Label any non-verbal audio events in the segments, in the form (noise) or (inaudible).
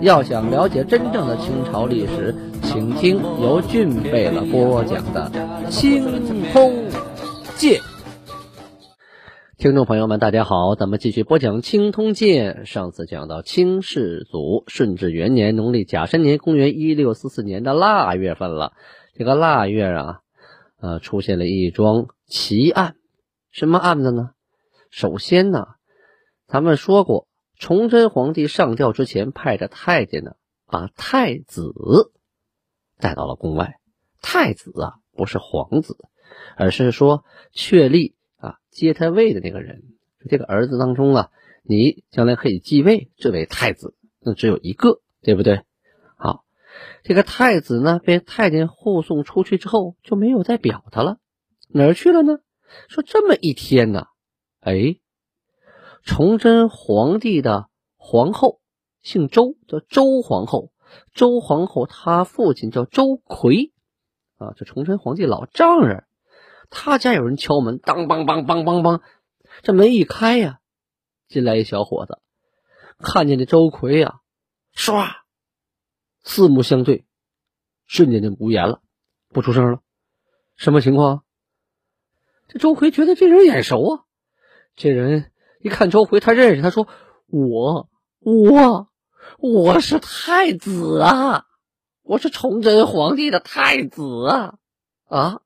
要想了解真正的清朝历史，请听由俊贝勒播讲的《清通鉴》。听众朋友们，大家好，咱们继续播讲《清通鉴》。上次讲到清世祖顺治元年，农历甲申年，公元一六四四年的腊月份了。这个腊月啊，呃，出现了一桩奇案。什么案子呢？首先呢，咱们说过。崇祯皇帝上吊之前，派着太监呢，把太子带到了宫外。太子啊，不是皇子，而是说确立啊接他位的那个人。这个儿子当中啊，你将来可以继位这位太子，那只有一个，对不对？好，这个太子呢，被太监护送出去之后，就没有再表他了。哪儿去了呢？说这么一天呢，哎。崇祯皇帝的皇后姓周，叫周皇后。周皇后她父亲叫周奎，啊，这崇祯皇帝老丈人。他家有人敲门，当梆梆梆梆梆，这门一开呀，进来一小伙子，看见这周奎呀，唰，四目相对，瞬间就无言了，不出声了。什么情况？这周奎觉得这人眼熟啊，这人。一看周回，他认识，他说：“我我我是太子啊，我是崇祯皇帝的太子啊啊！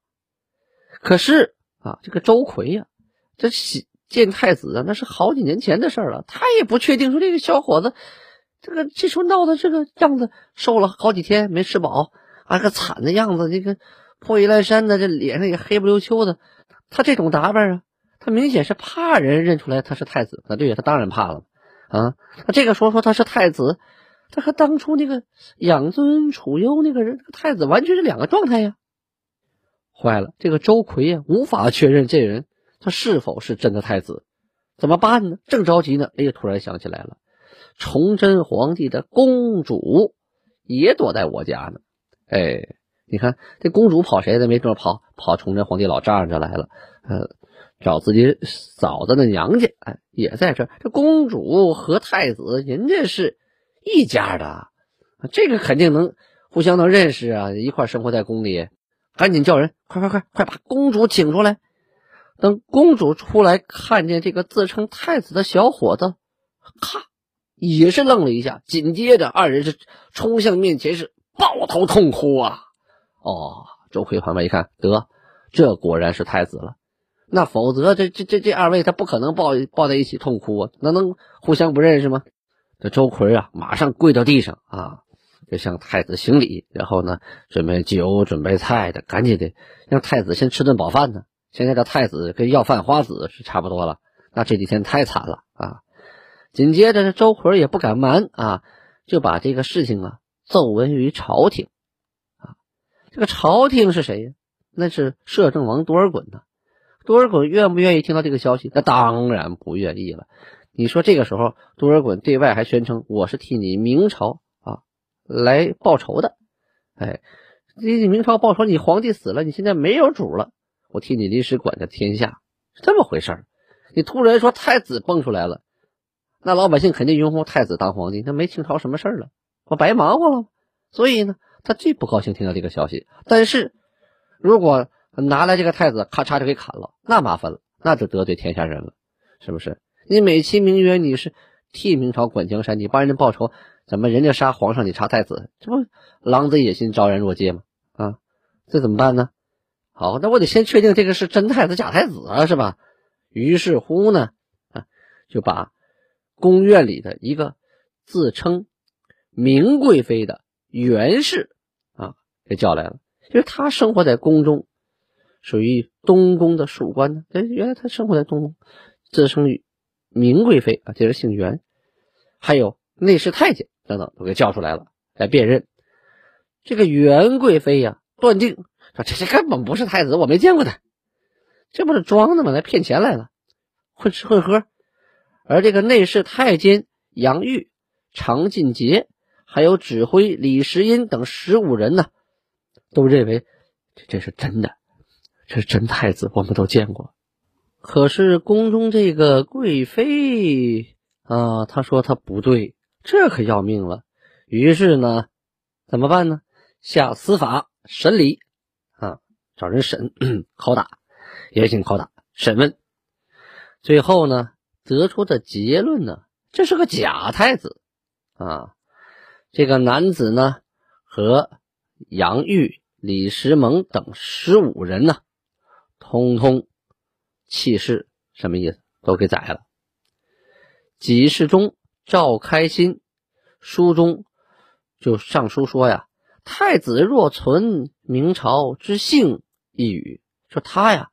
可是啊，这个周奎呀，这喜见太子啊，那是好几年前的事了，他也不确定说这个小伙子，这个这时候闹的这个样子，瘦了好几天没吃饱，啊个惨的样子，这个破衣烂衫的，这脸上也黑不溜秋的，他这种打扮啊。”他明显是怕人认出来他是太子，那对呀，他当然怕了啊！那这个说说他是太子，他和当初那个养尊处优那个人，太子完全是两个状态呀！坏了，这个周奎呀，无法确认这人他是否是真的太子，怎么办呢？正着急呢，哎呀，突然想起来了，崇祯皇帝的公主也躲在我家呢。哎，你看这公主跑谁的？没准跑跑崇祯皇帝老丈人这来了，呃。找自己嫂子的娘家，哎，也在这。这公主和太子，人家是一家的，这个肯定能互相能认识啊，一块生活在宫里。赶紧叫人，快快快，快把公主请出来。等公主出来，看见这个自称太子的小伙子，咔，也是愣了一下。紧接着，二人是冲向面前，是抱头痛哭啊！哦，周奎旁边一看，得，这果然是太子了。那否则，这这这这二位他不可能抱抱在一起痛哭啊，那能互相不认识吗？这周奎啊，马上跪到地上啊，就向太子行礼，然后呢，准备酒、准备菜的，赶紧的让太子先吃顿饱饭呢。现在这太子跟要饭花子是差不多了，那这几天太惨了啊。紧接着，这周奎也不敢瞒啊，就把这个事情啊奏闻于朝廷啊。这个朝廷是谁呀？那是摄政王多尔衮呐。多尔衮愿不愿意听到这个消息？那当然不愿意了。你说这个时候，多尔衮对外还宣称我是替你明朝啊来报仇的。哎，替你明朝报仇，你皇帝死了，你现在没有主了，我替你临时管着天下，是这么回事儿。你突然说太子蹦出来了，那老百姓肯定拥护太子当皇帝，那没清朝什么事儿了，我白忙活了。所以呢，他最不高兴听到这个消息。但是如果拿来这个太子，咔嚓就给砍了，那麻烦了，那就得罪天下人了，是不是？你美其名曰你是替明朝管江山，你帮人家报仇，怎么人家杀皇上，你杀太子，这不狼子野心，昭然若揭吗？啊，这怎么办呢？好，那我得先确定这个是真太子假太子啊，是吧？于是乎呢，啊，就把宫院里的一个自称明贵妃的袁氏啊给叫来了，因为他生活在宫中。属于东宫的属官呢？哎，原来他生活在东宫，自称明贵妃啊，这人姓袁。还有内侍太监等等都给叫出来了，来辨认。这个袁贵妃呀，断定说这这根本不是太子，我没见过他，这不是装的吗？来骗钱来了，混吃混喝。而这个内侍太监杨玉、常进杰，还有指挥李时英等十五人呢，都认为这这是真的，这是真太子，我们都见过。可是宫中这个贵妃啊，她说她不对，这可要命了。于是呢，怎么办呢？下司法审理啊，找人审 (clears throat) 拷打，严刑拷打审问。最后呢，得出的结论呢，这是个假太子啊。这个男子呢，和杨玉、李时蒙等十五人呢，通通。弃市什么意思？都给宰了。几世中赵开心书中就上书说呀：“太子若存明朝之幸一语，说他呀，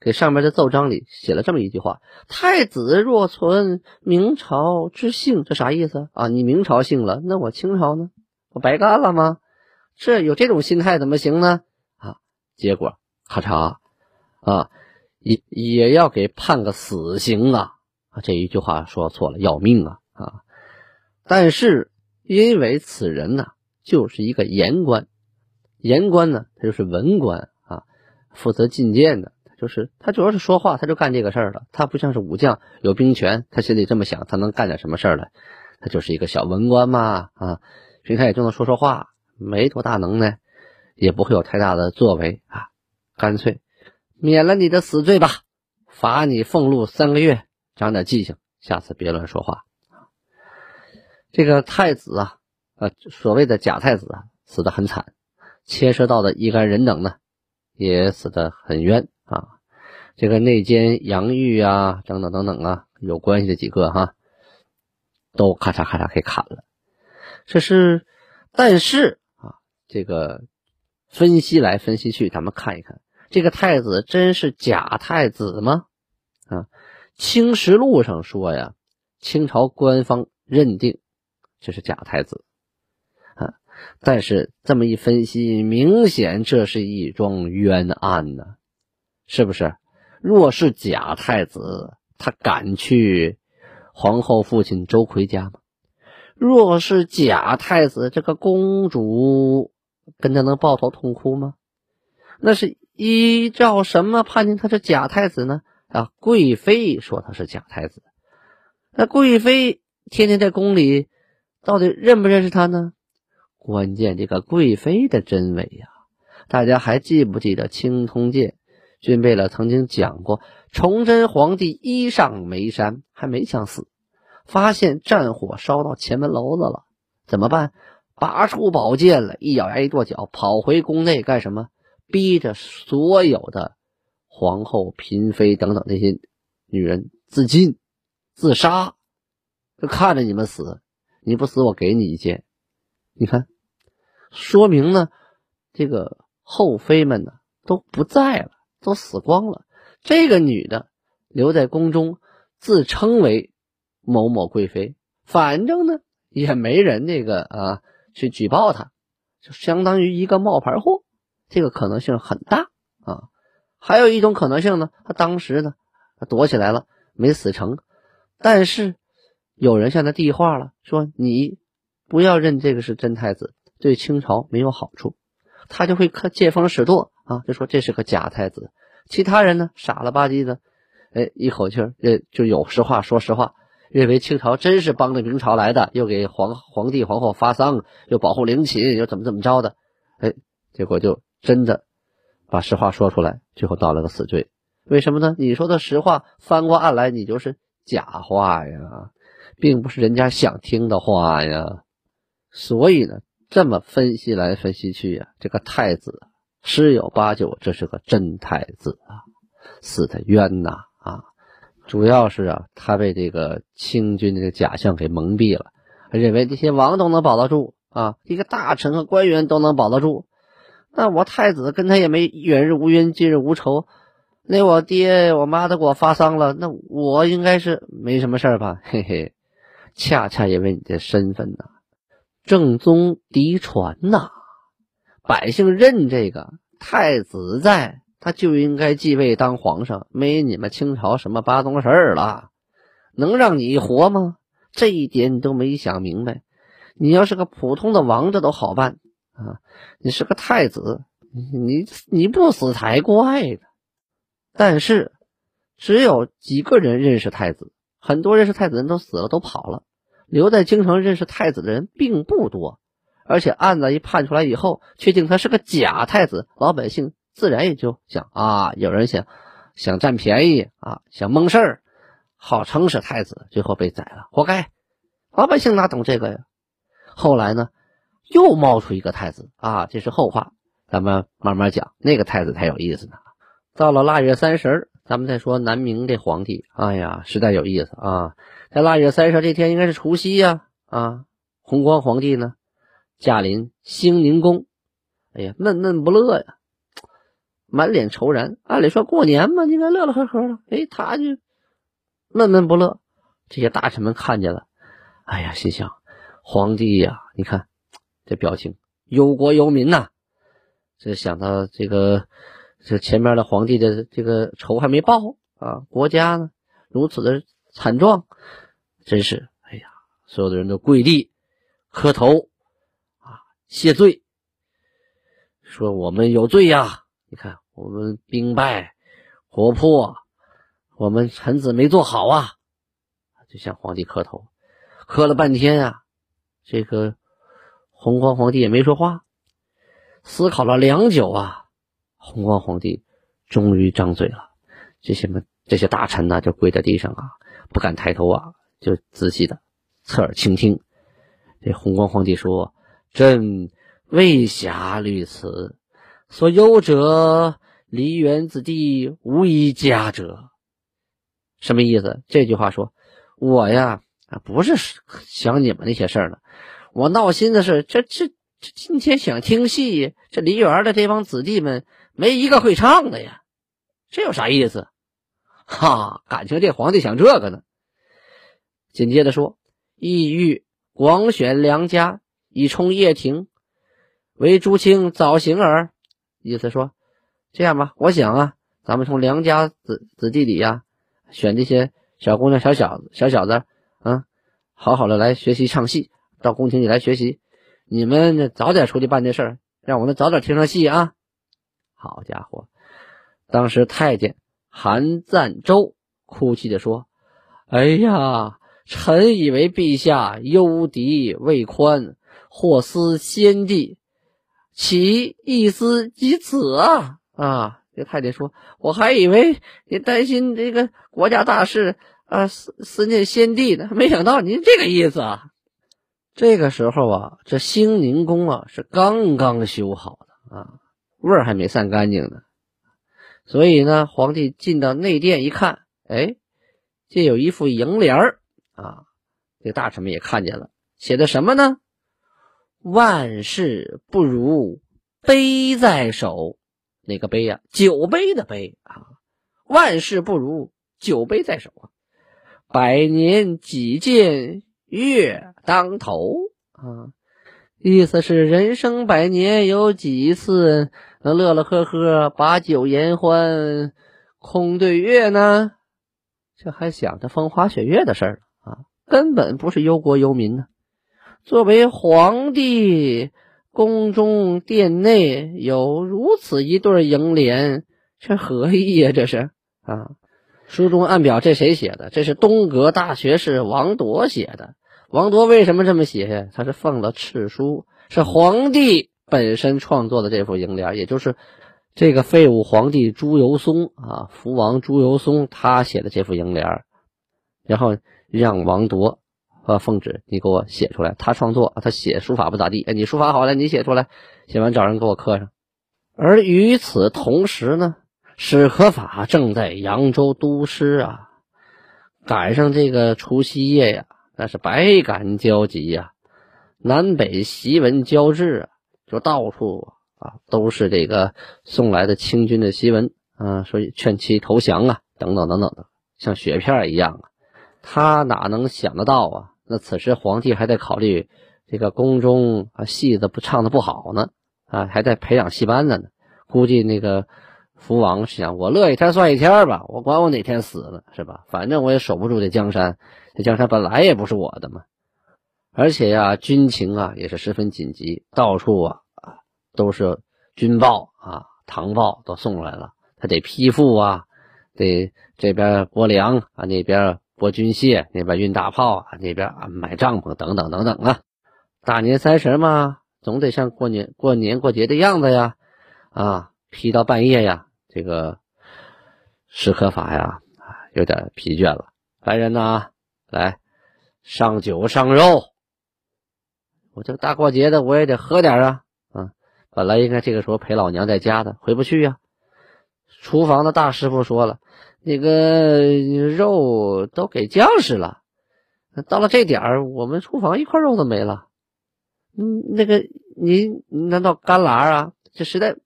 给上面的奏章里写了这么一句话：太子若存明朝之幸，这啥意思啊？你明朝姓了，那我清朝呢？我白干了吗？这有这种心态怎么行呢？啊！结果咔嚓啊！”也也要给判个死刑啊！啊，这一句话说错了，要命啊！啊，但是因为此人呢，就是一个言官，言官呢，他就是文官啊，负责进谏的，就是他主要是说话，他就干这个事儿了。他不像是武将有兵权，他心里这么想，他能干点什么事儿来？他就是一个小文官嘛！啊，平常也就能说说话，没多大能耐，也不会有太大的作为啊，干脆。免了你的死罪吧，罚你俸禄三个月，长点记性，下次别乱说话这个太子啊，呃，所谓的假太子啊，死的很惨，牵涉到的一干人等呢，也死的很冤啊。这个内奸杨玉啊，等等等等啊，有关系的几个哈，都咔嚓咔嚓给砍了。这是，但是啊，这个分析来分析去，咱们看一看。这个太子真是假太子吗？啊，《清实录》上说呀，清朝官方认定这是假太子，啊，但是这么一分析，明显这是一桩冤案呢，是不是？若是假太子，他敢去皇后父亲周奎家吗？若是假太子，这个公主跟他能抱头痛哭吗？那是。依照什么判定他是假太子呢？啊，贵妃说他是假太子。那贵妃天天在宫里，到底认不认识他呢？关键这个贵妃的真伪呀，大家还记不记得《青通鉴》？君贝勒曾经讲过，崇祯皇帝一上眉山还没想死，发现战火烧到前门楼子了，怎么办？拔出宝剑了，一咬牙一跺脚，跑回宫内干什么？逼着所有的皇后、嫔妃等等那些女人自尽、自杀，就看着你们死，你不死我给你一剑。你看，说明呢，这个后妃们呢都不在了，都死光了。这个女的留在宫中，自称为某某贵妃，反正呢也没人那个啊去举报她，就相当于一个冒牌货。这个可能性很大啊，还有一种可能性呢，他当时呢，他躲起来了，没死成，但是有人向他递话了，说你不要认这个是真太子，对清朝没有好处，他就会看见风使舵啊，就说这是个假太子。其他人呢，傻了吧唧的，哎，一口气儿就有实话说实话，认为清朝真是帮着明朝来的，又给皇皇帝皇后发丧，又保护陵寝，又怎么怎么着的，哎，结果就。真的把实话说出来，最后到了个死罪，为什么呢？你说的实话，翻过案来，你就是假话呀，并不是人家想听的话呀。所以呢，这么分析来分析去呀，这个太子十有八九这是个真太子啊，死的冤呐啊！主要是啊，他被这个清军这个假象给蒙蔽了，认为这些王都能保得住啊，一个大臣和官员都能保得住。那我太子跟他也没远日无冤，近日无仇。那我爹我妈都给我发丧了，那我应该是没什么事儿吧？(laughs) 嘿嘿，恰恰因为你的身份呢。正宗嫡传呐，百姓认这个太子在，他就应该继位当皇上，没你们清朝什么八宗事儿了，能让你活吗？这一点你都没想明白。你要是个普通的王，这都好办啊，你是个太子，你你不死才怪呢。但是只有几个人认识太子，很多认识太子人都死了，都跑了。留在京城认识太子的人并不多，而且案子一判出来以后，确定他是个假太子，老百姓自然也就想啊，有人想想占便宜啊，想蒙事儿，号称是太子，最后被宰了，活该。老百姓哪懂这个呀？后来呢，又冒出一个太子啊，这是后话，咱们慢慢讲。那个太子才有意思呢。到了腊月三十，咱们再说南明这皇帝，哎呀，实在有意思啊。在腊月三十这天，应该是除夕呀！啊，弘光皇帝呢，驾临兴宁宫，哎呀，闷闷不乐呀，满脸愁然。按理说过年嘛，应该乐乐呵呵的，哎，他就闷闷不乐。这些大臣们看见了，哎呀，心想：皇帝呀，你看这表情，忧国忧民呐。这想到这个，这前面的皇帝的这个仇还没报啊，国家呢如此的。惨状，真是哎呀！所有的人都跪地磕头啊，谢罪，说我们有罪呀！你看我们兵败国破，我们臣子没做好啊！就向皇帝磕头，磕了半天啊，这个弘光皇帝也没说话，思考了良久啊，弘光皇帝终于张嘴了，这些们这些大臣呢，就跪在地上啊。不敢抬头啊，就仔细的侧耳倾听。这弘光皇帝说：“朕未暇虑此，所忧者梨园子弟无一家者。”什么意思？这句话说：“我呀，不是想你们那些事儿了，我闹心的是，这这这今天想听戏，这梨园的这帮子弟们没一个会唱的呀，这有啥意思？”哈，感情这皇帝想这个呢。紧接着说：“意欲广选良家以充掖庭，为朱清早行耳。”意思说，这样吧，我想啊，咱们从良家子子弟里呀，选这些小姑娘、小小子、小小子，啊，好好的来学习唱戏，到宫廷里来学习。你们早点出去办这事儿，让我们早点听上戏啊！好家伙，当时太监。韩赞周哭泣着说：“哎呀，臣以为陛下忧敌未宽，或思先帝，其意思即此啊！”啊，这太监说：“我还以为你担心这个国家大事啊，思思念先帝呢，没想到您这个意思啊！”这个时候啊，这兴宁宫啊是刚刚修好的啊，味儿还没散干净呢。所以呢，皇帝进到内殿一看，哎，这有一副楹联儿啊，这大臣们也看见了，写的什么呢？万事不如杯在手，哪个杯呀？酒杯的杯啊！万事不如酒杯在手啊！百年几见月当头啊！意思是人生百年有几次？能乐乐呵呵把酒言欢，空对月呢？这还想着风花雪月的事儿啊，根本不是忧国忧民呢。作为皇帝，宫中殿内有如此一对楹联，这何意呀？这是啊，书中暗表这谁写的？这是东阁大学士王铎写的。王铎为什么这么写？他是奉了敕书，是皇帝。本身创作的这副楹联，也就是这个废物皇帝朱由崧啊，福王朱由崧他写的这副楹联，然后让王铎和奉旨，你给我写出来。他创作，他写书法不咋地，哎，你书法好了，你写出来，写完找人给我刻上。而与此同时呢，史可法正在扬州督师啊，赶上这个除夕夜呀，那是百感交集呀，南北檄文交织啊。就到处啊都是这个送来的清军的檄文啊，所以劝其投降啊，等等等等的，像雪片一样啊。他哪能想得到啊？那此时皇帝还在考虑这个宫中啊戏子不唱的不好呢，啊还在培养戏班子呢。估计那个福王想，我乐一天算一天吧，我管我哪天死了是吧？反正我也守不住这江山，这江山本来也不是我的嘛。而且呀，军情啊也是十分紧急，到处啊啊都是军报啊、唐报都送来了，他得批复啊，得这边拨粮啊，那边拨军械，那边运大炮啊，那边啊买帐篷等等等等啊。大年三十嘛，总得像过年过年过节的样子呀，啊，批到半夜呀，这个史可法呀有点疲倦了，来人呐，来上酒上肉。我这大过节的，我也得喝点啊！啊，本来应该这个时候陪老娘在家的，回不去呀。厨房的大师傅说了，那个肉都给将士了。到了这点儿，我们厨房一块肉都没了。嗯，那个您难道干拉啊？这实在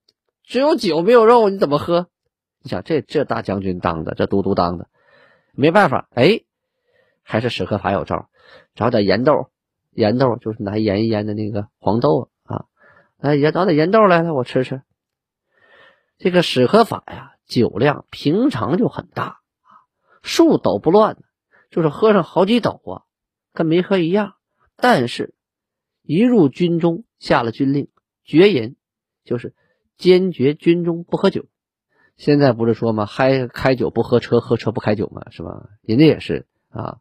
只有酒没有肉，你怎么喝？你想这这大将军当的，这都督当的，没办法。哎，还是史可法有招，找点盐豆。盐豆就是拿盐腌的那个黄豆啊，哎，也找点盐豆来来，我吃吃。这个史可法呀，酒量平常就很大啊，数斗不乱，就是喝上好几斗啊，跟没喝一样。但是，一入军中，下了军令，绝饮，就是坚决军中不喝酒。现在不是说吗？嗨，开酒不喝车，喝车不开酒嘛，是吧？人家也是啊。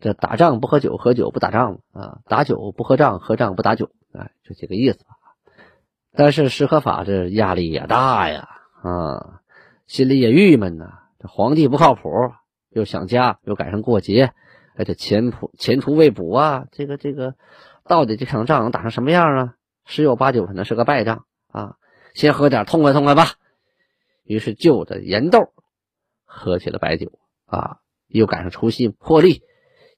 这打仗不喝酒，喝酒不打仗啊！打酒不喝仗，喝仗不打酒，哎，就这个意思吧。但是石可法这压力也大呀，啊，心里也郁闷呐。这皇帝不靠谱，又想家，又赶上过节，哎，这前途前途未卜啊！这个这个，到底这场仗能打成什么样啊？十有八九可能是个败仗啊！先喝点痛快痛快吧。于是就着盐豆喝起了白酒啊，又赶上除夕破例。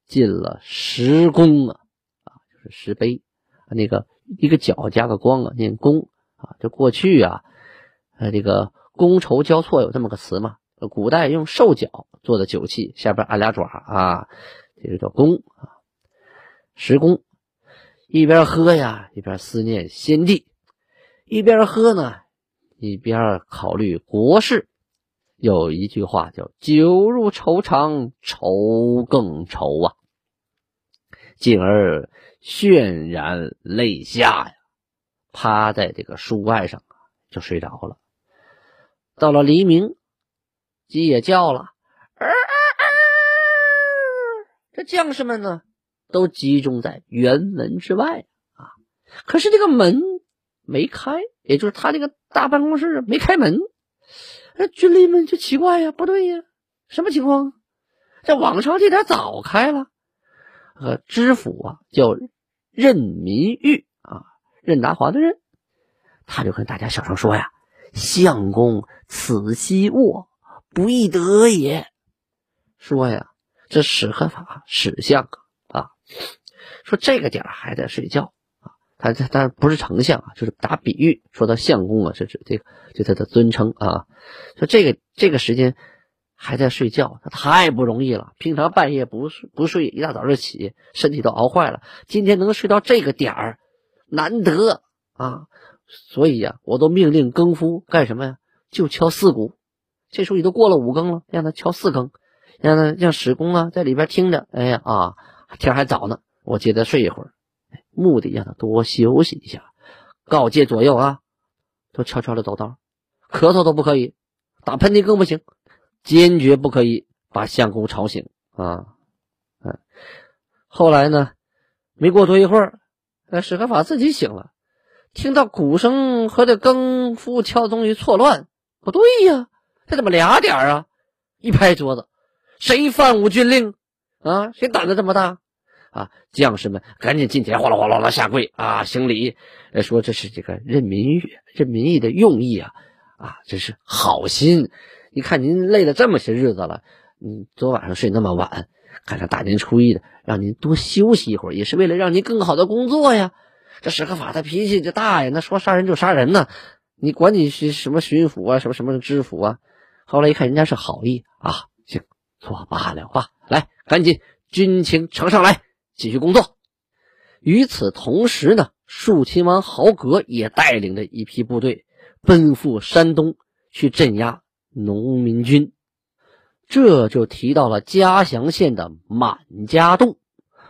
进了十宫啊，啊，就是十杯，那个一个角加个光啊，念宫啊。这过去啊，呃，这个觥筹交错有这么个词嘛？古代用兽角做的酒器，下边按俩爪啊，这就叫宫啊。十宫，一边喝呀，一边思念先帝；一边喝呢，一边考虑国事。有一句话叫“酒入愁肠，愁更愁啊”，进而渲然泪下呀，趴在这个书案上就睡着了。到了黎明，鸡也叫了，这将士们呢都集中在辕门之外啊，可是这个门没开，也就是他这个大办公室没开门。那军吏们就奇怪呀，不对呀，什么情况？这往常这点早开了。呃，知府啊，叫任民玉啊，任达华的任，他就跟大家小声说呀：“相公此夕卧，不易得也。”说呀，这史可法史相啊，说这个点还在睡觉。他他但不是丞相啊，就是打比喻，说到相公啊，是指这个，对他的尊称啊。说这个这个时间还在睡觉，他太不容易了。平常半夜不睡不睡，一大早就起，身体都熬坏了。今天能睡到这个点儿，难得啊。所以呀，我都命令更夫干什么呀？就敲四鼓。这时候已经过了五更了，让他敲四更，让他让史公啊在里边听着。哎呀啊，天还早呢，我接着睡一会儿。目的让他多休息一下，告诫左右啊，都悄悄的走道，咳嗽都不可以，打喷嚏更不行，坚决不可以把相公吵醒啊！嗯，后来呢，没过多一会儿，那史可法自己醒了，听到鼓声和这更夫敲东西错乱，不对呀，这怎么俩点啊？一拍桌子，谁犯我军令啊？谁胆子这么大？啊！将士们赶紧进前，哗啦哗啦啦下跪啊，行礼，说这是这个任民义，任民义的用意啊，啊，这是好心。你看您累了这么些日子了，嗯，昨晚上睡那么晚，赶上大年初一的，让您多休息一会儿，也是为了让您更好的工作呀。这史可法他脾气就大呀，那说杀人就杀人呢，你管你是什么巡抚啊，什么什么知府啊？后来一看人家是好意啊，行，作罢了吧，来，赶紧军情呈上来。继续工作。与此同时呢，肃亲王豪格也带领着一批部队奔赴山东去镇压农民军。这就提到了嘉祥县的满家洞。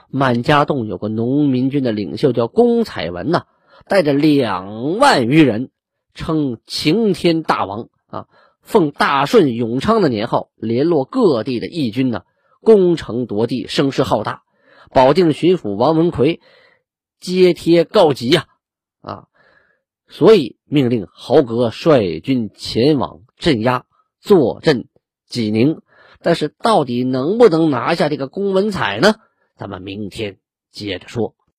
满家洞有个农民军的领袖叫龚彩文呐，带着两万余人，称晴天大王啊，奉大顺永昌的年号，联络各地的义军呢，攻城夺地，声势浩大。保定巡抚王文奎。接贴告急呀，啊，所以命令豪格率军前往镇压，坐镇济宁。但是到底能不能拿下这个公文彩呢？咱们明天接着说。